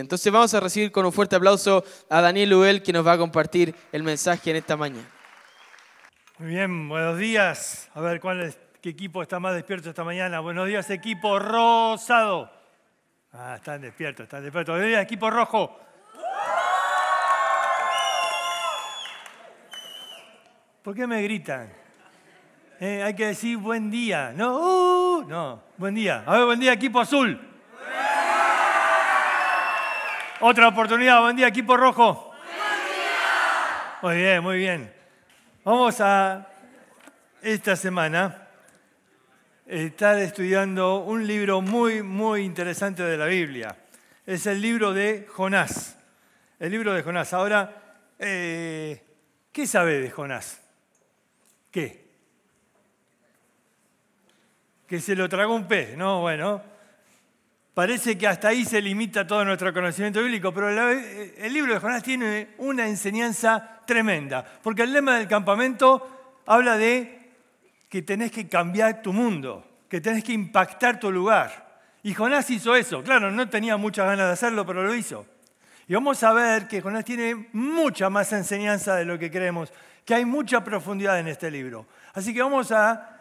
Entonces vamos a recibir con un fuerte aplauso a Daniel Ubel que nos va a compartir el mensaje en esta mañana. Muy bien, buenos días. A ver, ¿cuál es, ¿qué equipo está más despierto esta mañana? Buenos días, equipo rosado. Ah, están despiertos, están despiertos. Buenos días, equipo rojo. ¿Por qué me gritan? Eh, hay que decir buen día. No, uh, no, buen día. A ver, buen día, equipo azul. Otra oportunidad, buen día, equipo rojo. Muy bien, muy bien. Vamos a esta semana estar estudiando un libro muy, muy interesante de la Biblia. Es el libro de Jonás. El libro de Jonás. Ahora, eh, ¿qué sabe de Jonás? ¿Qué? Que se lo tragó un pez, ¿no? Bueno, Parece que hasta ahí se limita todo nuestro conocimiento bíblico, pero el libro de Jonás tiene una enseñanza tremenda, porque el lema del campamento habla de que tenés que cambiar tu mundo, que tenés que impactar tu lugar. Y Jonás hizo eso, claro, no tenía muchas ganas de hacerlo, pero lo hizo. Y vamos a ver que Jonás tiene mucha más enseñanza de lo que creemos, que hay mucha profundidad en este libro. Así que vamos a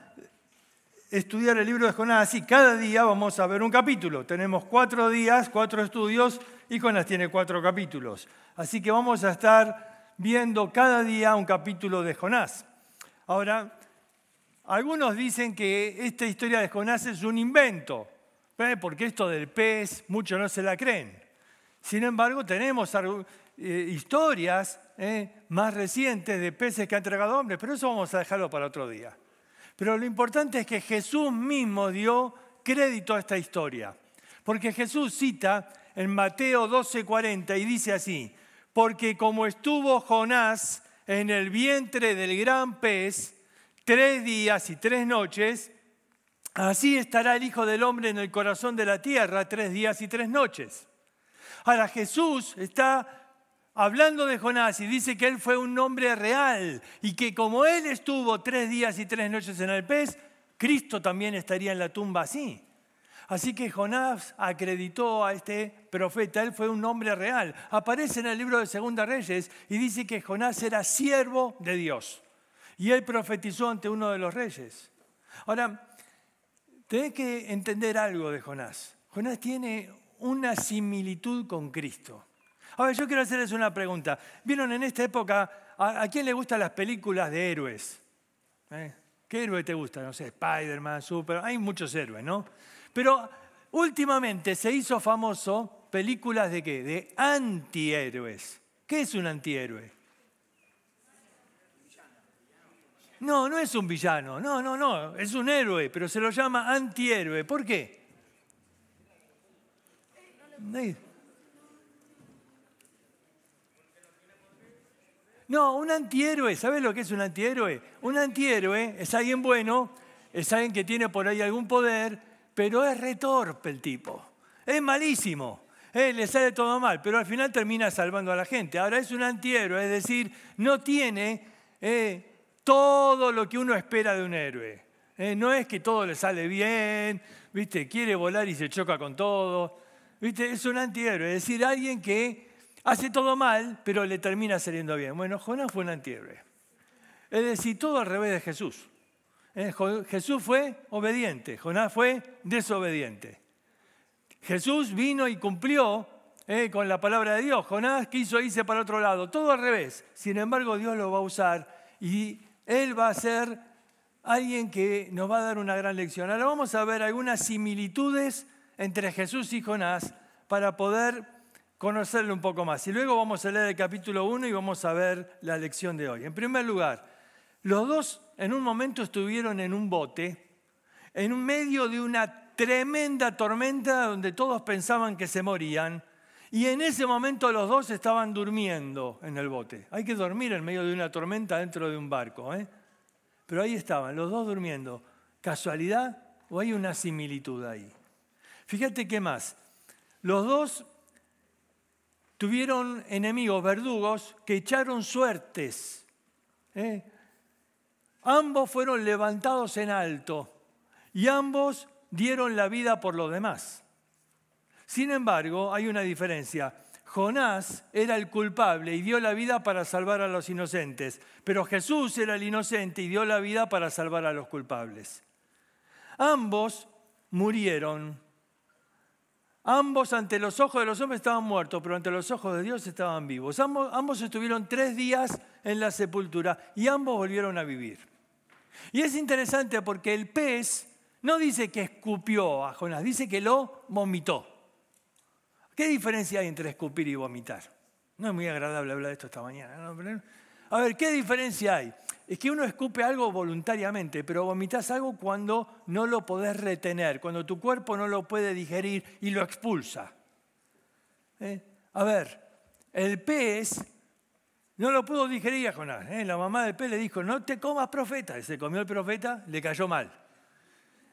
estudiar el libro de Jonás y cada día vamos a ver un capítulo. Tenemos cuatro días, cuatro estudios y Jonás tiene cuatro capítulos. Así que vamos a estar viendo cada día un capítulo de Jonás. Ahora, algunos dicen que esta historia de Jonás es un invento, ¿eh? porque esto del pez muchos no se la creen. Sin embargo, tenemos eh, historias ¿eh? más recientes de peces que han entregado hombres, pero eso vamos a dejarlo para otro día. Pero lo importante es que Jesús mismo dio crédito a esta historia. Porque Jesús cita en Mateo 12:40 y dice así, porque como estuvo Jonás en el vientre del gran pez tres días y tres noches, así estará el Hijo del Hombre en el corazón de la tierra tres días y tres noches. Ahora Jesús está hablando de Jonás y dice que él fue un hombre real y que como él estuvo tres días y tres noches en el pez, Cristo también estaría en la tumba así. Así que Jonás acreditó a este profeta, él fue un hombre real. Aparece en el libro de Segunda Reyes y dice que Jonás era siervo de Dios. Y él profetizó ante uno de los reyes. Ahora, tenés que entender algo de Jonás. Jonás tiene una similitud con Cristo. A ver, yo quiero hacerles una pregunta. ¿Vieron en esta época a, quién le gustan las películas de héroes? ¿Eh? ¿Qué héroe te gusta? No sé, Spider-Man, Super, hay muchos héroes, ¿no? Pero últimamente se hizo famoso películas de qué? De antihéroes. ¿Qué es un antihéroe? No, no es un villano, no, no, no, es un héroe, pero se lo llama antihéroe. ¿Por qué? No, un antihéroe, ¿sabes lo que es un antihéroe? Un antihéroe es alguien bueno, es alguien que tiene por ahí algún poder, pero es retorpe el tipo. Es malísimo. Eh, le sale todo mal, pero al final termina salvando a la gente. Ahora es un antihéroe, es decir, no tiene eh, todo lo que uno espera de un héroe. Eh, no es que todo le sale bien, ¿viste? quiere volar y se choca con todo. ¿viste? Es un antihéroe, es decir, alguien que hace todo mal, pero le termina saliendo bien. Bueno, Jonás fue un antihéroe. Es decir, todo al revés de Jesús. Eh, Jesús fue obediente, Jonás fue desobediente. Jesús vino y cumplió eh, con la palabra de Dios. Jonás quiso irse para otro lado, todo al revés. Sin embargo, Dios lo va a usar y Él va a ser alguien que nos va a dar una gran lección. Ahora vamos a ver algunas similitudes entre Jesús y Jonás para poder conocerlo un poco más. Y luego vamos a leer el capítulo 1 y vamos a ver la lección de hoy. En primer lugar, los dos en un momento estuvieron en un bote, en medio de una tremenda tormenta donde todos pensaban que se morían. Y en ese momento los dos estaban durmiendo en el bote. Hay que dormir en medio de una tormenta dentro de un barco. ¿eh? Pero ahí estaban, los dos durmiendo. ¿Casualidad o hay una similitud ahí? Fíjate qué más. Los dos tuvieron enemigos, verdugos, que echaron suertes. ¿eh? Ambos fueron levantados en alto y ambos dieron la vida por los demás. Sin embargo, hay una diferencia. Jonás era el culpable y dio la vida para salvar a los inocentes, pero Jesús era el inocente y dio la vida para salvar a los culpables. Ambos murieron. Ambos ante los ojos de los hombres estaban muertos, pero ante los ojos de Dios estaban vivos. Ambos, estuvieron tres días en la sepultura y ambos volvieron a vivir. Y es interesante porque el pez no dice que escupió a Jonás, dice que lo vomitó. ¿Qué diferencia hay entre escupir y vomitar? No es muy agradable hablar de esto esta mañana. A ver, ¿qué diferencia hay? Es que uno escupe algo voluntariamente, pero vomitas algo cuando no lo podés retener, cuando tu cuerpo no lo puede digerir y lo expulsa. ¿Eh? A ver, el pez no lo pudo digerir a Jonás. ¿eh? La mamá del pez le dijo, no te comas profeta. Y se comió el profeta, le cayó mal.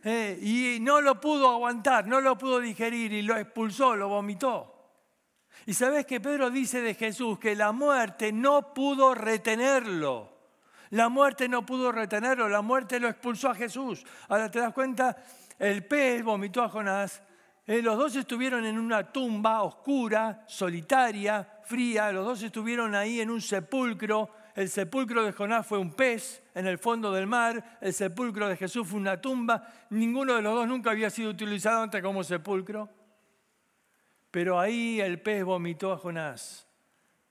Eh, y no lo pudo aguantar, no lo pudo digerir y lo expulsó, lo vomitó. Y sabes que Pedro dice de Jesús que la muerte no pudo retenerlo. La muerte no pudo retenerlo, la muerte lo expulsó a Jesús. Ahora te das cuenta, el pez vomitó a Jonás. Eh, los dos estuvieron en una tumba oscura, solitaria, fría. Los dos estuvieron ahí en un sepulcro el sepulcro de Jonás fue un pez en el fondo del mar, el sepulcro de Jesús fue una tumba, ninguno de los dos nunca había sido utilizado antes como sepulcro. Pero ahí el pez vomitó a Jonás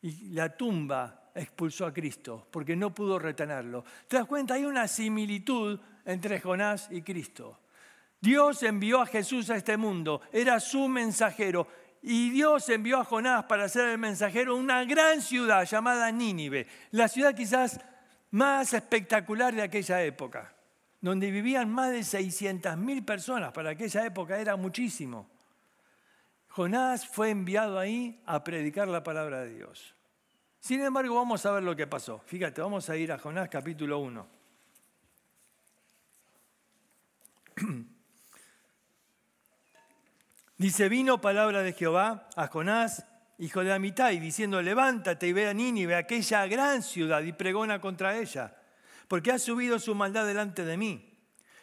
y la tumba expulsó a Cristo porque no pudo retenerlo. ¿Te das cuenta? Hay una similitud entre Jonás y Cristo. Dios envió a Jesús a este mundo, era su mensajero y Dios envió a Jonás para ser el mensajero a una gran ciudad llamada Nínive, la ciudad quizás más espectacular de aquella época, donde vivían más de 600.000 personas. Para aquella época era muchísimo. Jonás fue enviado ahí a predicar la palabra de Dios. Sin embargo, vamos a ver lo que pasó. Fíjate, vamos a ir a Jonás capítulo 1. Dice, vino palabra de Jehová a Jonás, hijo de Amitai, diciendo, levántate y ve a Nínive, aquella gran ciudad, y pregona contra ella, porque ha subido su maldad delante de mí.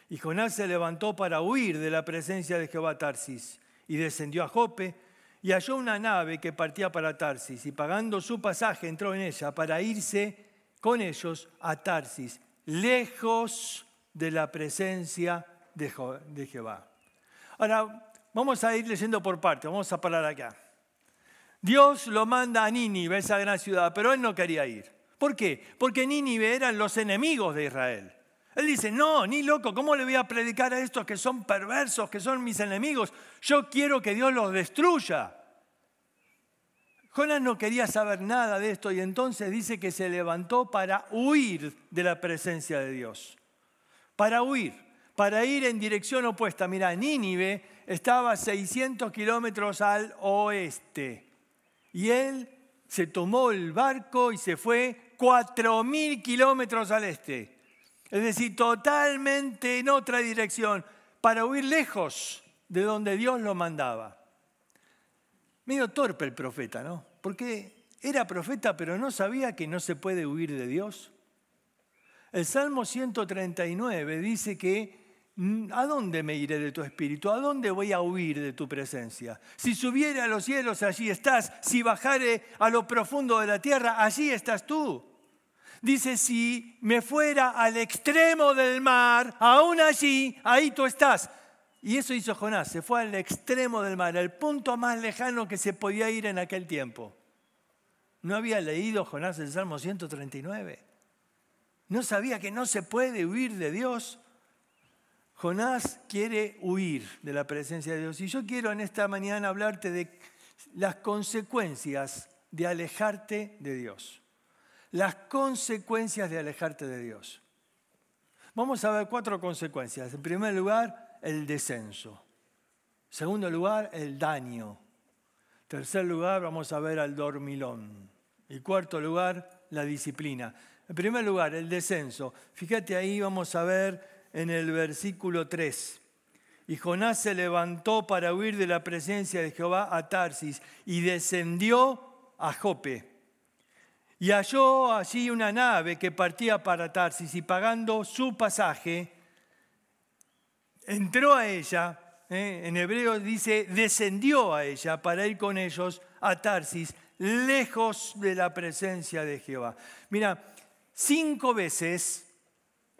Y Jonás se levantó para huir de la presencia de Jehová Tarsis, y descendió a Jope, y halló una nave que partía para Tarsis, y pagando su pasaje entró en ella para irse con ellos a Tarsis, lejos de la presencia de Jehová. Ahora, Vamos a ir leyendo por parte, vamos a parar acá. Dios lo manda a Nínive, esa gran ciudad, pero él no quería ir. ¿Por qué? Porque Nínive eran los enemigos de Israel. Él dice, no, ni loco, ¿cómo le voy a predicar a estos que son perversos, que son mis enemigos? Yo quiero que Dios los destruya. Jonás no quería saber nada de esto y entonces dice que se levantó para huir de la presencia de Dios. Para huir, para ir en dirección opuesta. Mira, Nínive estaba a 600 kilómetros al oeste. Y él se tomó el barco y se fue 4.000 kilómetros al este. Es decir, totalmente en otra dirección, para huir lejos de donde Dios lo mandaba. Medio torpe el profeta, ¿no? Porque era profeta, pero no sabía que no se puede huir de Dios. El Salmo 139 dice que Mm, ¿A dónde me iré de tu espíritu? ¿A dónde voy a huir de tu presencia? Si subiere a los cielos, allí estás. Si bajare a lo profundo de la tierra, allí estás tú. Dice, si me fuera al extremo del mar, aún allí, ahí tú estás. Y eso hizo Jonás, se fue al extremo del mar, el punto más lejano que se podía ir en aquel tiempo. ¿No había leído Jonás el Salmo 139? ¿No sabía que no se puede huir de Dios? Jonás quiere huir de la presencia de Dios. Y yo quiero en esta mañana hablarte de las consecuencias de alejarte de Dios. Las consecuencias de alejarte de Dios. Vamos a ver cuatro consecuencias. En primer lugar, el descenso. En segundo lugar, el daño. En tercer lugar, vamos a ver al dormilón. Y cuarto lugar, la disciplina. En primer lugar, el descenso. Fíjate ahí, vamos a ver en el versículo 3. Y Jonás se levantó para huir de la presencia de Jehová a Tarsis y descendió a Jope. Y halló allí una nave que partía para Tarsis y pagando su pasaje, entró a ella, ¿eh? en hebreo dice, descendió a ella para ir con ellos a Tarsis, lejos de la presencia de Jehová. Mira, cinco veces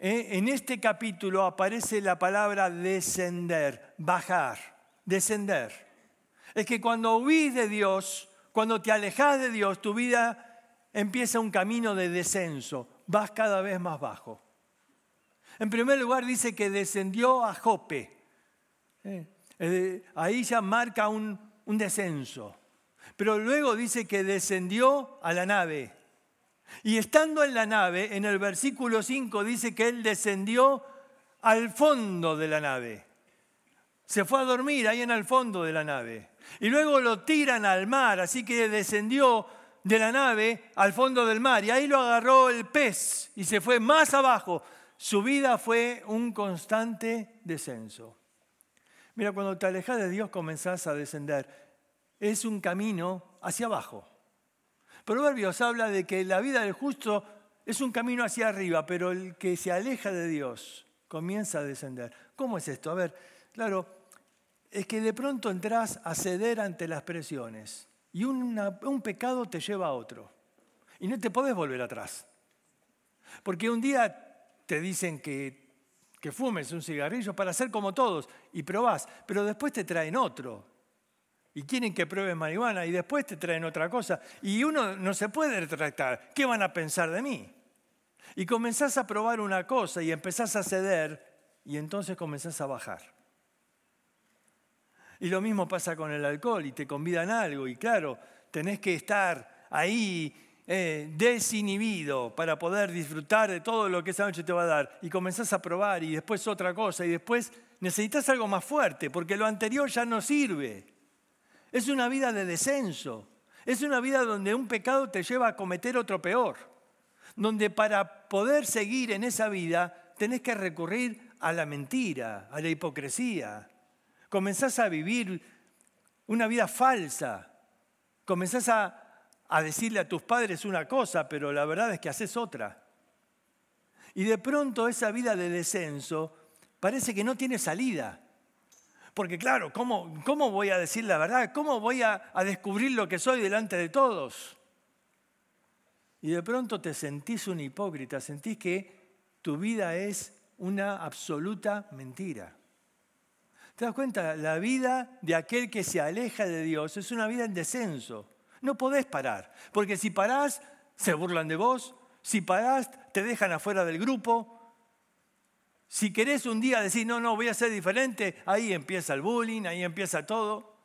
¿eh? en este capítulo aparece la palabra descender, bajar, descender. Es que cuando huís de Dios, cuando te alejas de Dios, tu vida empieza un camino de descenso, vas cada vez más bajo. En primer lugar dice que descendió a Jope. Eh, ahí ya marca un, un descenso. Pero luego dice que descendió a la nave. Y estando en la nave, en el versículo 5 dice que él descendió al fondo de la nave. Se fue a dormir ahí en el fondo de la nave. Y luego lo tiran al mar, así que descendió de la nave al fondo del mar. Y ahí lo agarró el pez y se fue más abajo. Su vida fue un constante descenso. Mira, cuando te alejas de Dios comenzás a descender. Es un camino hacia abajo. Proverbios habla de que la vida del justo es un camino hacia arriba, pero el que se aleja de Dios comienza a descender. ¿Cómo es esto? A ver, claro, es que de pronto entras a ceder ante las presiones y un pecado te lleva a otro. Y no te podés volver atrás. Porque un día te dicen que, que fumes un cigarrillo para ser como todos y probás, pero después te traen otro y quieren que pruebes marihuana y después te traen otra cosa. Y uno no se puede retractar. ¿Qué van a pensar de mí? Y comenzás a probar una cosa y empezás a ceder y entonces comenzás a bajar. Y lo mismo pasa con el alcohol y te convidan algo y claro, tenés que estar ahí eh, desinhibido para poder disfrutar de todo lo que esa noche te va a dar. Y comenzás a probar y después otra cosa y después necesitas algo más fuerte porque lo anterior ya no sirve. Es una vida de descenso. Es una vida donde un pecado te lleva a cometer otro peor. Donde para poder seguir en esa vida tenés que recurrir a la mentira, a la hipocresía. Comenzás a vivir una vida falsa. Comenzás a, decirle a tus padres una cosa, pero la verdad es que haces otra. Y de pronto esa vida de descenso parece que no tiene salida. Porque claro, ¿cómo, ¿cómo, voy a decir la verdad? ¿Cómo voy a, a descubrir lo que soy delante de todos? Y de pronto te sentís un hipócrita, sentís que tu vida es una absoluta mentira. ¿Te das cuenta? La vida de aquel que se aleja de Dios es una vida en descenso. No podés parar, porque si parás, se burlan de vos, si parás, te dejan afuera del grupo, si querés un día decir, no, no, voy a ser diferente, ahí empieza el bullying, ahí empieza todo.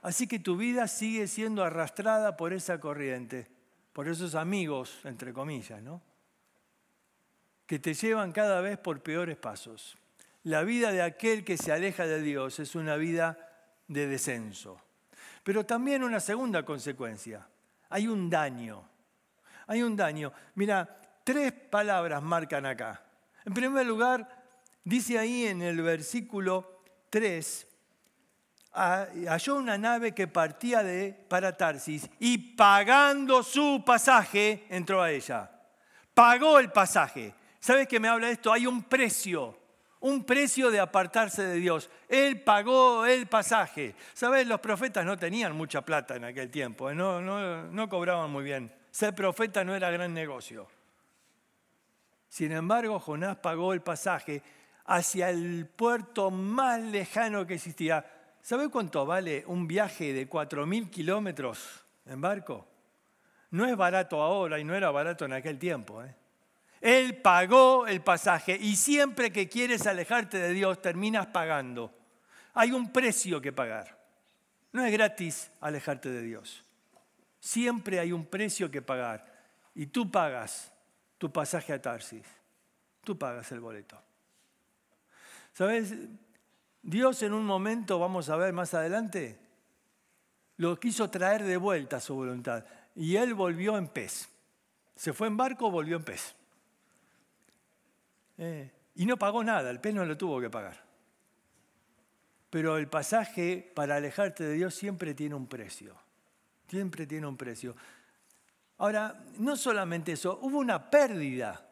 Así que tu vida sigue siendo arrastrada por esa corriente, por esos amigos, entre comillas, ¿no? Que te llevan cada vez por peores pasos. La vida de aquel que se aleja de Dios es una vida de descenso. Pero también una segunda consecuencia. Hay un daño. Hay un daño. Mira, tres palabras marcan acá. En primer lugar, dice ahí en el versículo 3, halló una nave que partía de, para Tarsis y pagando su pasaje entró a ella. Pagó el pasaje. ¿Sabes qué me habla de esto? Hay un precio, un precio de apartarse de Dios. Él pagó el pasaje. ¿Sabes? Los profetas no tenían mucha plata en aquel tiempo, ¿eh? no, no, no cobraban muy bien. Ser profeta no era gran negocio. Sin embargo, Jonás pagó el pasaje hacia el puerto más lejano que existía. ¿Sabe cuánto vale un viaje de 4.000 kilómetros en barco? No es barato ahora y no era barato en aquel tiempo. ¿eh? Él pagó el pasaje y siempre que quieres alejarte de Dios terminas pagando. Hay un precio que pagar. No es gratis alejarte de Dios. Siempre hay un precio que pagar y tú pagas tu pasaje a Tarsis. Tú pagas el boleto. ¿Sabes? Dios en un momento, vamos a ver más adelante, lo quiso traer de vuelta a su voluntad. Y él volvió en pez. Se fue en barco, volvió en pez. Eh, y no pagó nada, el pez no lo tuvo que pagar. Pero el pasaje para alejarte de Dios siempre tiene un precio. Siempre tiene un precio. Ahora, no solamente eso, hubo una pérdida,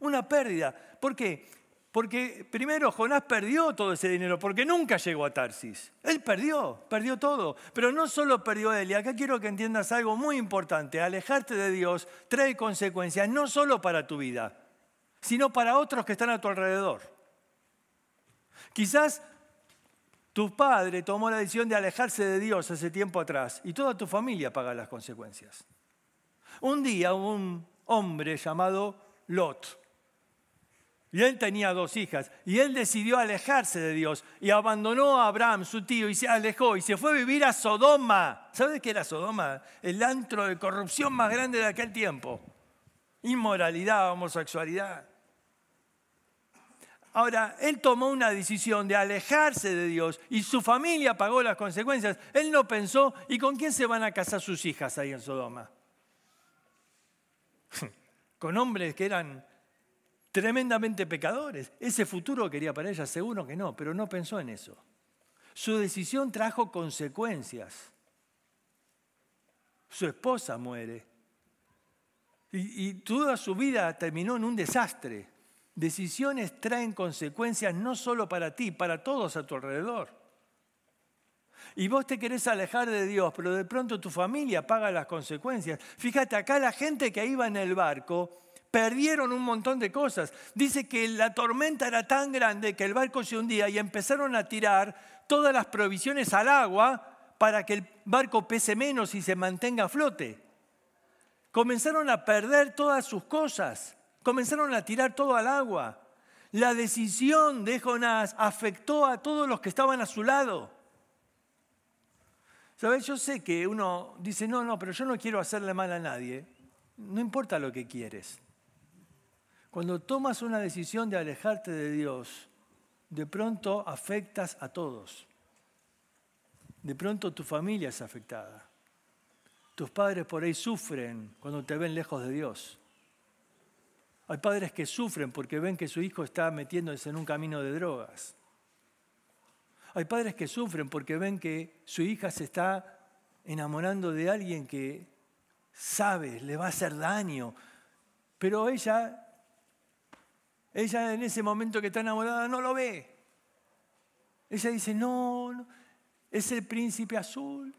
una pérdida. ¿Por qué? Porque primero Jonás perdió todo ese dinero, porque nunca llegó a Tarsis. Él perdió, perdió todo. Pero no solo perdió él, y acá quiero que entiendas algo muy importante. Alejarte de Dios trae consecuencias no solo para tu vida, sino para otros que están a tu alrededor. Quizás tu padre tomó la decisión de alejarse de Dios hace tiempo atrás y toda tu familia paga las consecuencias. Un día un hombre llamado Lot y él tenía dos hijas. Y él decidió alejarse de Dios y abandonó a Abraham, su tío, y se alejó y se fue a vivir a Sodoma. ¿Sabes qué era Sodoma? El antro de corrupción más grande de aquel tiempo. Inmoralidad, homosexualidad. Ahora, él tomó una decisión de alejarse de Dios y su familia pagó las consecuencias. Él no pensó, ¿y con quién se van a casar sus hijas ahí en Sodoma? con hombres que eran tremendamente pecadores. Ese futuro quería para ella, seguro que no, pero no pensó en eso. Su decisión trajo consecuencias. Su esposa muere. Y, y, toda su vida terminó en un desastre. Decisiones traen consecuencias no solo para ti, para todos a tu alrededor. Y vos te querés alejar de Dios, pero de pronto tu familia paga las consecuencias. Fíjate, acá la gente que iba en el barco perdieron un montón de cosas. Dice que la tormenta era tan grande que el barco se hundía y empezaron a tirar todas las provisiones al agua para que el barco pese menos y se mantenga a flote. Comenzaron a perder todas sus cosas, comenzaron a tirar todo al agua. La decisión de Jonás afectó a todos los que estaban a su lado. ¿Sabes? Yo sé que uno dice, no, no, pero yo no quiero hacerle mal a nadie. No importa lo que quieres. Cuando tomas una decisión de alejarte de Dios, de pronto afectas a todos. De pronto tu familia es afectada. Tus padres por ahí sufren cuando te ven lejos de Dios. Hay padres que sufren porque ven que su hijo está metiéndose en un camino de drogas. Hay padres que sufren porque ven que su hija se está enamorando de alguien que sabe, le va a hacer daño, pero ella ella en ese momento que está enamorada no lo ve. Ella dice, no, es el príncipe azul.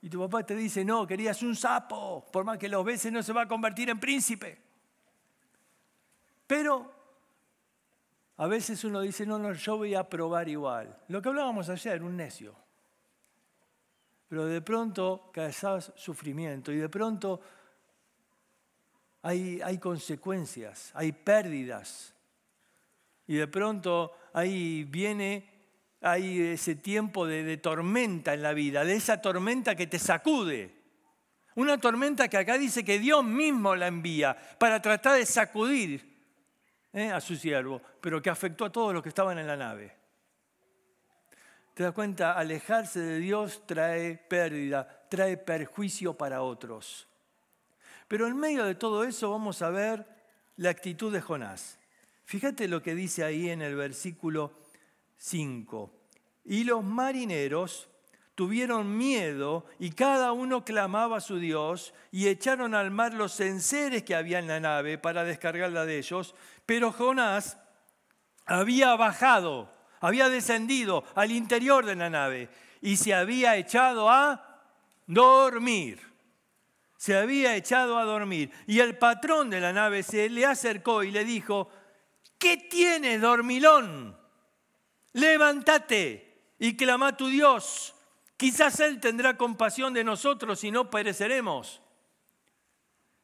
Y tu papá te dice, no, querías un sapo, por más que los beses no se va a convertir en príncipe. Pero a veces uno dice, no, no, yo voy a probar igual. Lo que hablábamos ayer, un necio. Pero de pronto causas sufrimiento y de pronto hay, hay consecuencias, hay pérdidas. Y de pronto ahí viene hay ese tiempo de, de, tormenta en la vida, de esa tormenta que te sacude. Una tormenta que acá dice que Dios mismo la envía para tratar de sacudir ¿eh? a su siervo, pero que afectó a todos los que estaban en la nave. ¿Te das cuenta? Alejarse de Dios trae pérdida, trae perjuicio para otros. Pero en medio de todo eso vamos a ver la actitud de Jonás. Fíjate lo que dice ahí en el versículo 5. Y los marineros tuvieron miedo y cada uno clamaba a su Dios y echaron al mar los enseres que había en la nave para descargarla de ellos. Pero Jonás había bajado, había descendido al interior de la nave y se había echado a dormir. Se había echado a dormir. Y el patrón de la nave se le acercó y le dijo, ¿Qué tienes, dormilón? Levántate y clama a tu Dios. Quizás Él tendrá compasión de nosotros y no pereceremos.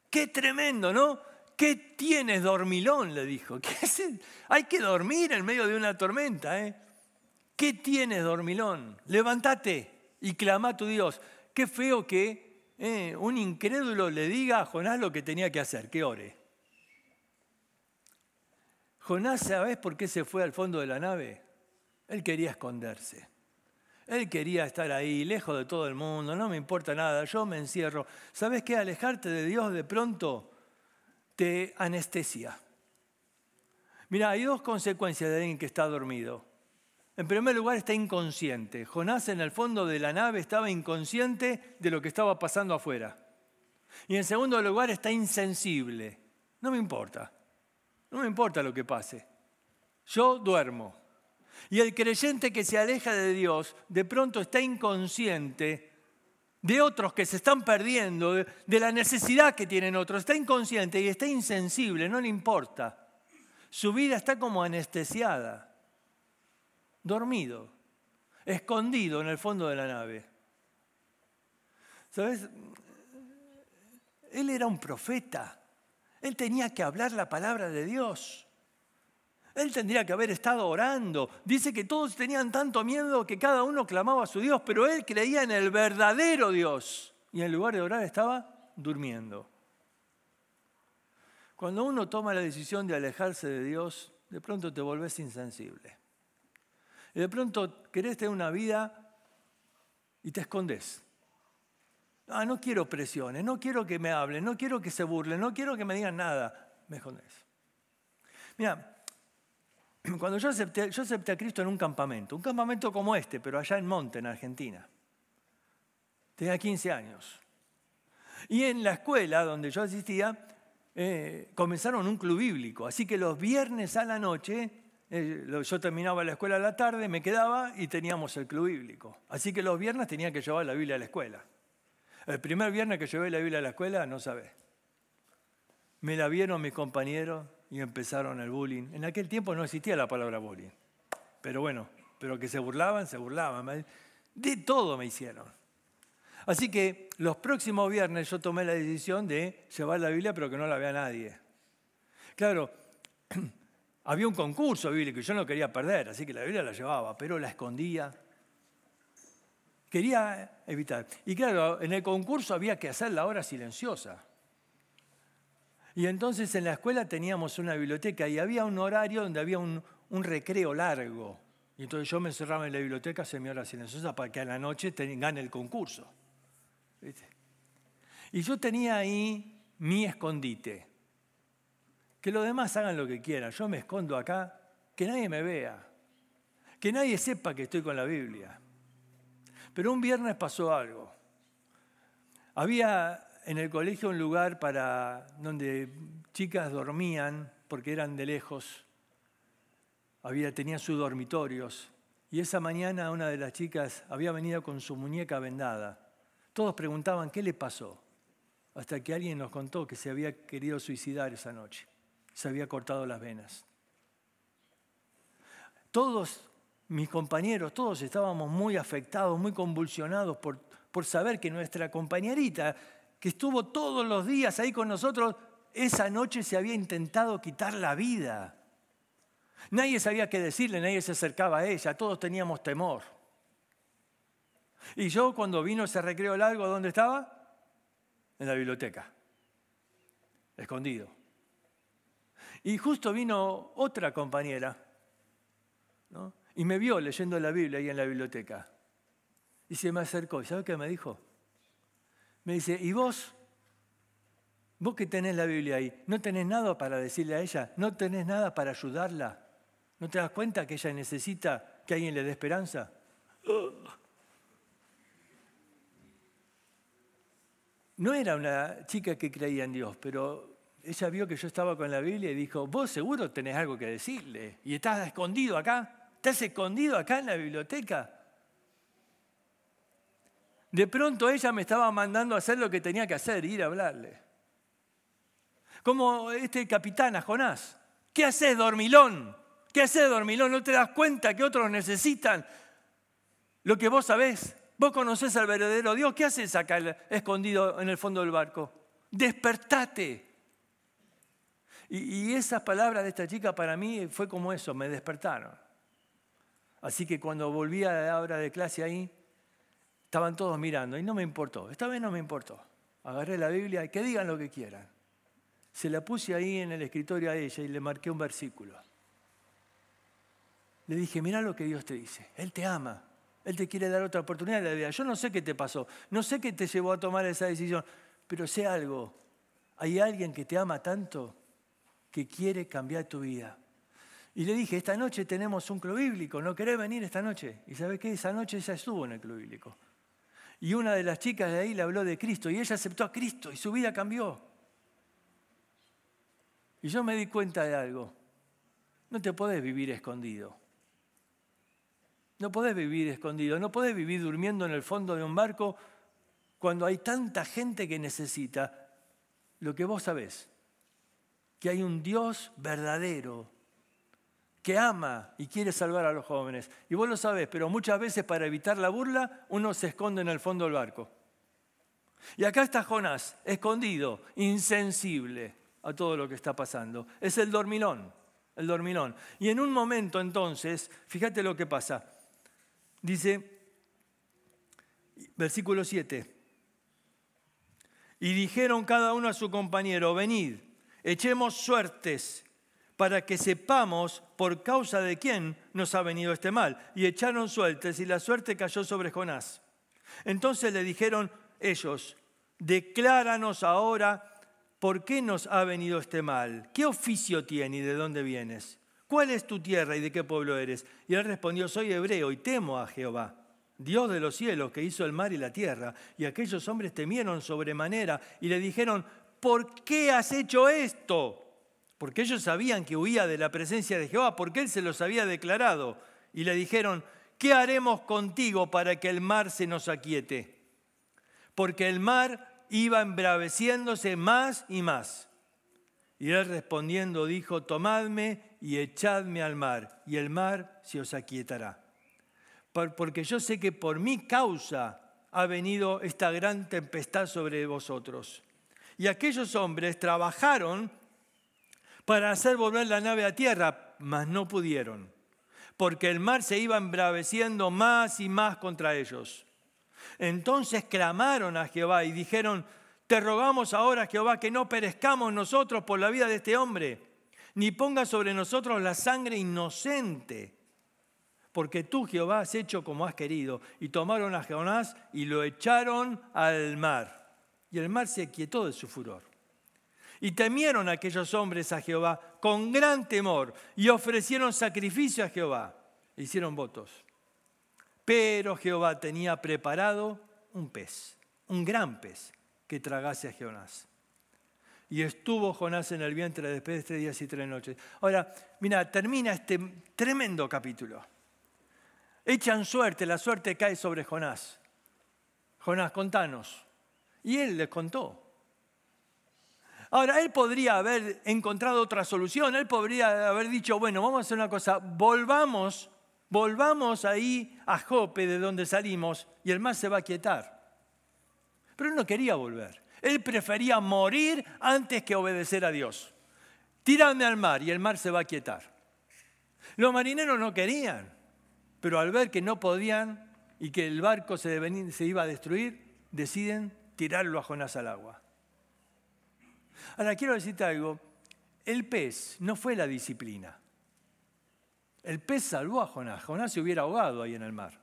Qué tremendo, ¿no? ¿Qué tienes, dormilón? Le dijo. ¿Qué Hay que dormir en medio de una tormenta, ¿eh? ¿Qué tienes, dormilón? Levántate y clama a tu Dios. Qué feo que eh, un incrédulo le diga a Jonás lo que tenía que hacer, que ore. Jonás, ¿sabes por qué se fue al fondo de la nave? Él quería esconderse. Él quería estar ahí, lejos de todo el mundo, no me importa nada, yo me encierro. ¿Sabes qué? Alejarte de Dios de pronto te anestesia. Mira, hay dos consecuencias de alguien que está dormido. En primer lugar, está inconsciente. Jonás en el fondo de la nave estaba inconsciente de lo que estaba pasando afuera. Y en segundo lugar, está insensible. No me importa. No me importa lo que pase. Yo duermo. Y el creyente que se aleja de Dios de pronto está inconsciente de otros que se están perdiendo, de la necesidad que tienen otros. Está inconsciente y está insensible, no le importa. Su vida está como anestesiada, dormido, escondido en el fondo de la nave. ¿Sabes? Él era un profeta. Él tenía que hablar la palabra de Dios. Él tendría que haber estado orando. Dice que todos tenían tanto miedo que cada uno clamaba a su Dios, pero él creía en el verdadero Dios. Y en lugar de orar estaba durmiendo. Cuando uno toma la decisión de alejarse de Dios, de pronto te volvés insensible. Y de pronto querés tener una vida y te escondes. Ah, no quiero presiones, no quiero que me hablen, no quiero que se burlen, no quiero que me digan nada. Me escondes. Mira, cuando yo acepté, yo acepté a Cristo en un campamento, un campamento como este, pero allá en Monte, en Argentina. Tenía 15 años. Y en la escuela donde yo asistía, eh, comenzaron un club bíblico. Así que los viernes a la noche, eh, yo terminaba la escuela a la tarde, me quedaba y teníamos el club bíblico. Así que los viernes tenía que llevar la Biblia a la escuela. El primer viernes que llevé la Biblia a la escuela, no sabés. Me la vieron mis compañeros y empezaron el bullying. En aquel tiempo no existía la palabra bullying. Pero bueno, pero que se burlaban, se burlaban. De todo me hicieron. Así que los próximos viernes yo tomé la decisión de llevar la Biblia, pero que no la vea nadie. Claro, había un concurso bíblico y yo no quería perder, así que la Biblia la llevaba, pero la escondía. Quería evitar. Y claro, en el concurso había que hacer la hora silenciosa. Y entonces en la escuela teníamos una biblioteca y había un horario donde había un, recreo largo. Y entonces yo me encerraba en la biblioteca, se mi hora silenciosa, para que a la noche gane el concurso. Y yo tenía ahí mi escondite. Que los demás hagan lo que quieran. Yo me escondo acá, que nadie me vea. Que nadie sepa que estoy con la Biblia. Pero un viernes pasó algo. Había en el colegio un lugar para donde chicas dormían porque eran de lejos. Había, tenían sus dormitorios. Y esa mañana una de las chicas había venido con su muñeca vendada. Todos preguntaban qué le pasó, hasta que alguien nos contó que se había querido suicidar esa noche. Se había cortado las venas. Todos mis compañeros, todos estábamos muy afectados, muy convulsionados por, por saber que nuestra compañerita que estuvo todos los días ahí con nosotros, esa noche se había intentado quitar la vida. Nadie sabía qué decirle, nadie se acercaba a ella, todos teníamos temor. Y yo cuando vino ese recreo largo, ¿dónde estaba? En la biblioteca, escondido. Y justo vino otra compañera y me vio leyendo la Biblia ahí en la biblioteca. Y se me acercó. ¿Y sabe qué me dijo? Me dice, ¿y vos? Vos que tenés la Biblia ahí, ¿no tenés nada para decirle a ella? ¿No tenés nada para ayudarla? ¿No te das cuenta que ella necesita que alguien le dé esperanza? No era una chica que creía en Dios, pero ella vio que yo estaba con la Biblia y dijo, vos seguro tenés algo que decirle. ¿Y estás escondido acá? ¿Estás escondido acá en la biblioteca? De pronto ella me estaba mandando a hacer lo que tenía que hacer, ir a hablarle. Como este capitán a Jonás. ¿Qué haces, dormilón? ¿Qué haces, dormilón? ¿No te das cuenta que otros necesitan lo que vos sabés? Vos conocés al verdadero Dios. ¿Qué haces acá escondido en el fondo del barco? Despertate. Y, esas palabras de esta chica para mí fue como eso, me despertaron. Así que cuando volví a la hora de clase ahí, Estaban todos mirando y no me importó. Esta vez no me importó. Agarré la Biblia y que digan lo que quieran. Se la puse ahí en el escritorio a ella y le marqué un versículo. Le dije, mira lo que Dios te dice. Él te ama. Él te quiere dar otra oportunidad en la vida. Yo no sé qué te pasó. No sé qué te llevó a tomar esa decisión. Pero sé algo. Hay alguien que te ama tanto que quiere cambiar tu vida. Y le dije, esta noche tenemos un club bíblico. ¿No querés venir esta noche? Y ¿sabes qué? Esa noche ya estuvo en el club bíblico. Y una de las chicas de ahí le habló de Cristo y ella aceptó a Cristo y su vida cambió. Y yo me di cuenta de algo. no te podés vivir escondido. No podés vivir escondido, no podés vivir durmiendo en el fondo de un barco cuando hay tanta gente que necesita lo que vos sabés, que hay un Dios verdadero que ama y quiere salvar a los jóvenes. Y vos lo sabés, pero muchas veces para evitar la burla uno se esconde en el fondo del barco. Y acá está Jonás, escondido, insensible a todo lo que está pasando. Es el dormilón, el dormilón. Y en un momento entonces, fíjate lo que pasa. Dice, versículo 7, y dijeron cada uno a su compañero, venid, echemos suertes para que sepamos por causa de quién nos ha venido este mal. Y echaron suertes y la suerte cayó sobre Jonás. Entonces le dijeron ellos, decláranos ahora por qué nos ha venido este mal. ¿Qué oficio tiene y de dónde vienes? ¿Cuál es tu tierra y de qué pueblo eres? Y él respondió, soy hebreo y temo a Jehová, Dios de los cielos, que hizo el mar y la tierra. Y aquellos hombres temieron sobremanera y le dijeron, ¿por qué has hecho esto? Porque ellos sabían que huía de la presencia de Jehová, porque él se los había declarado. Y le dijeron, ¿qué haremos contigo para que el mar se nos aquiete? Porque el mar iba embraveciéndose más y más. Y él respondiendo dijo, tomadme y echadme al mar, y el mar se os aquietará. Porque yo sé que por mi causa ha venido esta gran tempestad sobre vosotros. Y aquellos hombres trabajaron para hacer volver la nave a tierra, mas no pudieron, porque el mar se iba embraveciendo más y más contra ellos. Entonces clamaron a Jehová y dijeron, te rogamos ahora, Jehová, que no perezcamos nosotros por la vida de este hombre, ni ponga sobre nosotros la sangre inocente, porque tú, Jehová, has hecho como has querido. Y tomaron a Jonás y lo echaron al mar. Y el mar se quietó de su furor. Y temieron aquellos hombres a Jehová con gran temor y ofrecieron sacrificio a Jehová. E hicieron votos. Pero Jehová tenía preparado un pez, un gran pez, que tragase a Jonás. Y estuvo Jonás en el vientre después de tres días y tres noches. Ahora, mira, termina este tremendo capítulo. Echan suerte, la suerte cae sobre Jonás. Jonás, contanos. Y él les contó. Ahora, él podría haber encontrado otra solución, él podría haber dicho, bueno, vamos a hacer una cosa, volvamos, volvamos ahí a Jope de donde salimos y el mar se va a quietar. Pero él no quería volver, él prefería morir antes que obedecer a Dios. Tírame al mar y el mar se va a quietar. Los marineros no querían, pero al ver que no podían y que el barco se, se iba a destruir, deciden tirarlo a Jonás al agua. Ahora, quiero decirte algo. El pez no fue la disciplina. El pez salvó a Jonás. Jonás se hubiera ahogado ahí en el mar.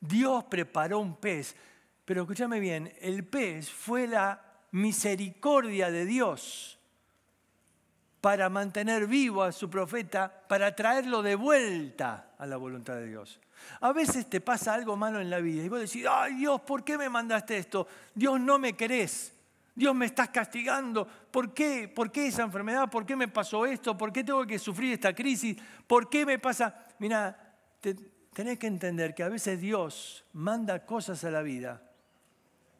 Dios preparó un pez. Pero escúchame bien, el pez fue la misericordia de Dios para mantener vivo a su profeta, para traerlo de vuelta a la voluntad de Dios. A veces te pasa algo malo en la vida y vos decís, ay Dios, ¿por qué me mandaste esto? Dios no me querés. Dios me estás castigando. ¿Por qué? ¿Por qué esa enfermedad? ¿Por qué me pasó esto? ¿Por qué tengo que sufrir esta crisis? ¿Por qué me pasa? Mira, tenés que entender que a veces Dios manda cosas a la vida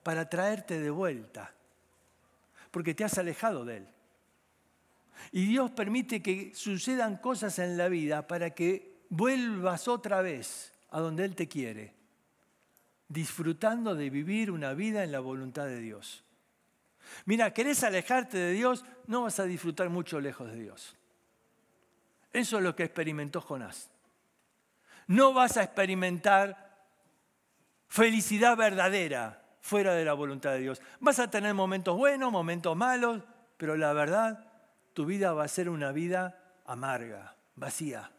para traerte de vuelta, porque te has alejado de Él. Y Dios permite que sucedan cosas en la vida para que vuelvas otra vez a donde Él te quiere, disfrutando de vivir una vida en la voluntad de Dios. Mira, querés alejarte de Dios, no vas a disfrutar mucho lejos de Dios. Eso es lo que experimentó Jonás. No vas a experimentar felicidad verdadera fuera de la voluntad de Dios. Vas a tener momentos buenos, momentos malos, pero la verdad, tu vida va a ser una vida amarga, vacía.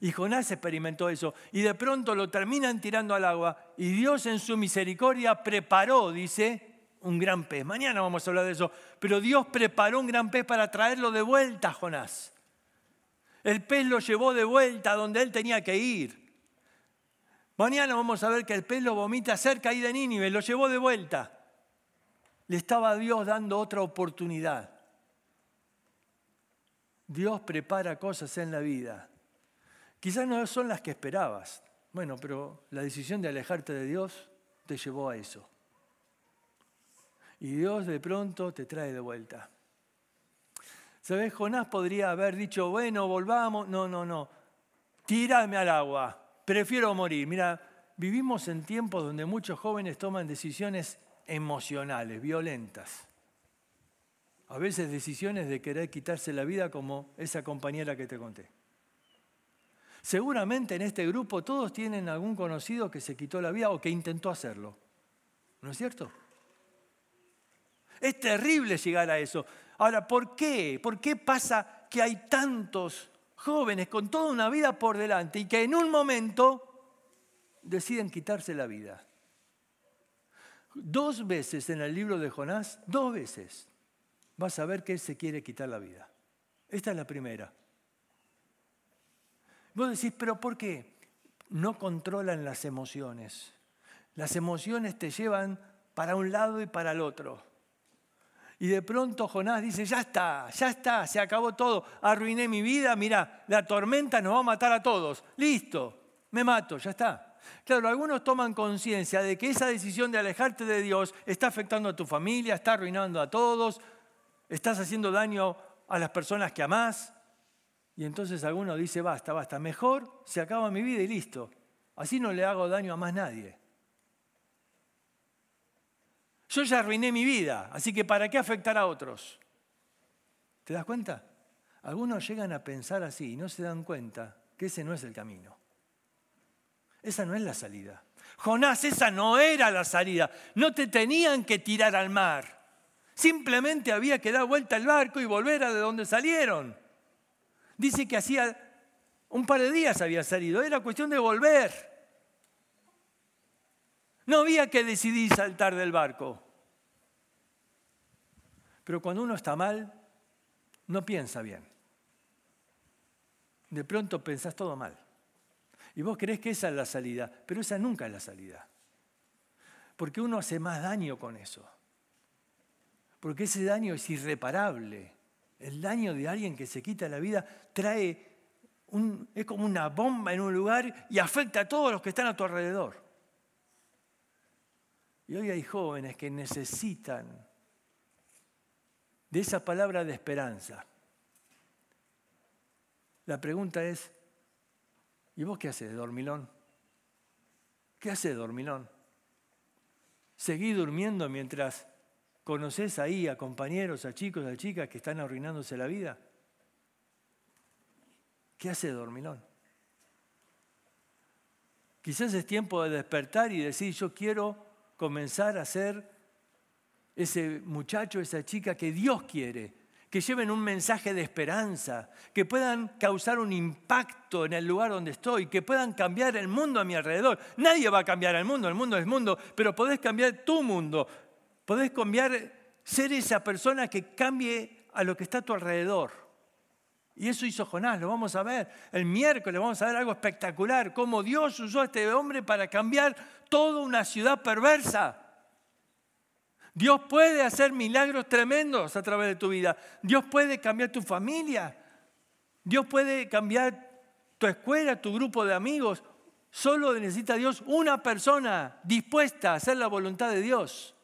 Y Jonás experimentó eso. Y de pronto lo terminan tirando al agua. Y Dios en su misericordia preparó, dice, un gran pez. Mañana vamos a hablar de eso. Pero Dios preparó un gran pez para traerlo de vuelta a Jonás. El pez lo llevó de vuelta a donde él tenía que ir. Mañana vamos a ver que el pez lo vomita cerca de Nínive, lo llevó de vuelta. Le estaba Dios dando otra oportunidad Dios prepara cosas en la vida. Quizás no son las que esperabas. Bueno, pero la decisión de alejarte de Dios te llevó a eso. Y Dios de pronto te trae de vuelta. ¿Sabes? Jonás podría haber dicho, bueno, volvamos. No, no, no. Tírame al agua. Prefiero morir. Mira, vivimos en tiempos donde muchos jóvenes toman decisiones emocionales, violentas. A veces decisiones de querer quitarse la vida como esa compañera que te conté. Seguramente en este grupo todos tienen algún conocido que se quitó la vida o que intentó hacerlo. ¿No es cierto? Es terrible llegar a eso. Ahora, ¿por qué? ¿Por qué pasa que hay tantos jóvenes con toda una vida por delante y que en un momento deciden quitarse la vida? Dos veces en el libro de Jonás, dos veces, vas a ver que él se quiere quitar la vida. Esta es la primera. Vos decís, pero ¿por qué? No controlan las emociones. Las emociones te llevan para un lado y para el otro. Y de pronto Jonás dice, ya está, ya está, se acabó todo, arruiné mi vida, mira, la tormenta nos va a matar a todos, listo, me mato, ya está. Claro, algunos toman conciencia de que esa decisión de alejarte de Dios está afectando a tu familia, está arruinando a todos, estás haciendo daño a las personas que amás. Y entonces alguno dice, basta, basta, mejor se acaba mi vida y listo. Así no le hago daño a más nadie. Yo ya arruiné mi vida, así que ¿para qué afectar a otros? ¿Te das cuenta? Algunos llegan a pensar así y no se dan cuenta que ese no es el camino. Esa no es la salida. Jonás, esa no era la salida. No te tenían que tirar al mar. Simplemente había que dar vuelta al barco y volver a de donde salieron. Dice que hacía un par de días había salido. Era cuestión de volver. No había que decidir saltar del barco. Pero cuando uno está mal, no piensa bien. De pronto pensás todo mal. Y vos creés que esa es la salida, pero esa nunca es la salida. Porque uno hace más daño con eso. Porque ese daño es irreparable. El daño de alguien que se quita la vida trae un, es como una bomba en un lugar y afecta a todos los que están a tu alrededor. Y hoy hay jóvenes que necesitan de esa palabra de esperanza. La pregunta es, ¿Y vos qué haces, dormilón? ¿Qué haces, dormilón? ¿Seguí durmiendo mientras conoces ahí a compañeros, a chicos, a chicas que están arruinándose la vida? ¿Qué hace dormilón? Quizás es tiempo de despertar y decir, yo quiero comenzar a ser ese muchacho, esa chica que Dios quiere, que lleven un mensaje de esperanza, que puedan causar un impacto en el lugar donde estoy, que puedan cambiar el mundo a mi alrededor. Nadie va a cambiar el mundo, el mundo es mundo, pero podés cambiar tu mundo, podés cambiar, ser esa persona que cambie a lo que está a tu alrededor. Y eso hizo Jonás, lo vamos a ver. El miércoles vamos a ver algo espectacular, cómo Dios usó a este hombre para cambiar toda una ciudad perversa. Dios puede hacer milagros tremendos a través de tu vida. Dios puede cambiar tu familia. Dios puede cambiar tu escuela, tu grupo de amigos. Solo necesita Dios una persona dispuesta a hacer la voluntad de Dios.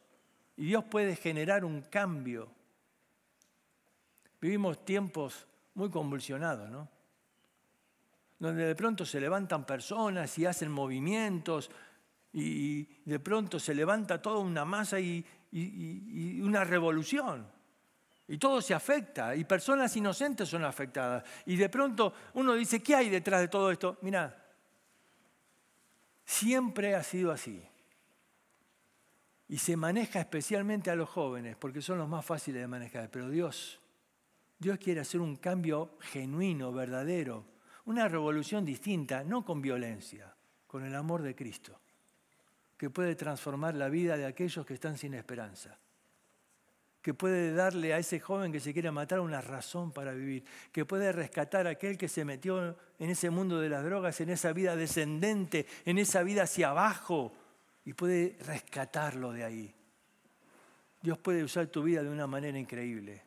Y Dios puede generar un cambio. Vivimos tiempos muy convulsionados, ¿no? Donde de pronto se levantan personas y hacen movimientos y de pronto se levanta toda una masa y, una revolución. Y todo se afecta, y personas inocentes son afectadas. Y de pronto uno dice, ¿qué hay detrás de todo esto? Mira, siempre ha sido así. Y se maneja especialmente a los jóvenes, porque son los más fáciles de manejar. Pero Dios, Dios quiere hacer un cambio genuino, verdadero, una revolución distinta, no con violencia, con el amor de Cristo que puede transformar la vida de aquellos que están sin esperanza, que puede darle a ese joven que se quiere matar una razón para vivir, que puede rescatar a aquel que se metió en ese mundo de las drogas, en esa vida descendente, en esa vida hacia abajo, y puede rescatarlo de ahí. Dios puede usar tu vida de una manera increíble.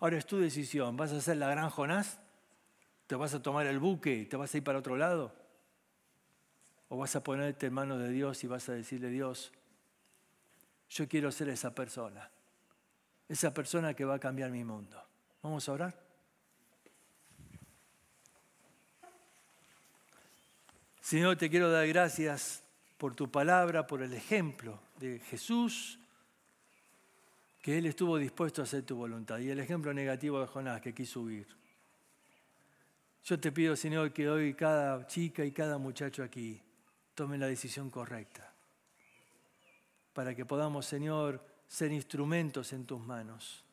Ahora es tu decisión. ¿Vas a ser la gran Jonás? ¿Te vas a tomar el buque y te vas a ir para otro lado? ¿O vas a ponerte en manos de Dios y vas a decirle, Dios, yo quiero ser esa persona, esa persona que va a cambiar mi mundo? Vamos a orar. Señor, te quiero dar gracias por tu palabra, por el ejemplo de Jesús, que Él estuvo dispuesto a hacer tu voluntad, y el ejemplo negativo de Jonás, que quiso huir. Yo te pido, Señor, que hoy cada chica y cada muchacho aquí tome la decisión correcta, para que podamos, Señor, ser instrumentos en tus manos.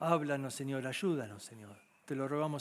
Háblanos, Señor, ayúdanos, Señor. Te lo rogamos.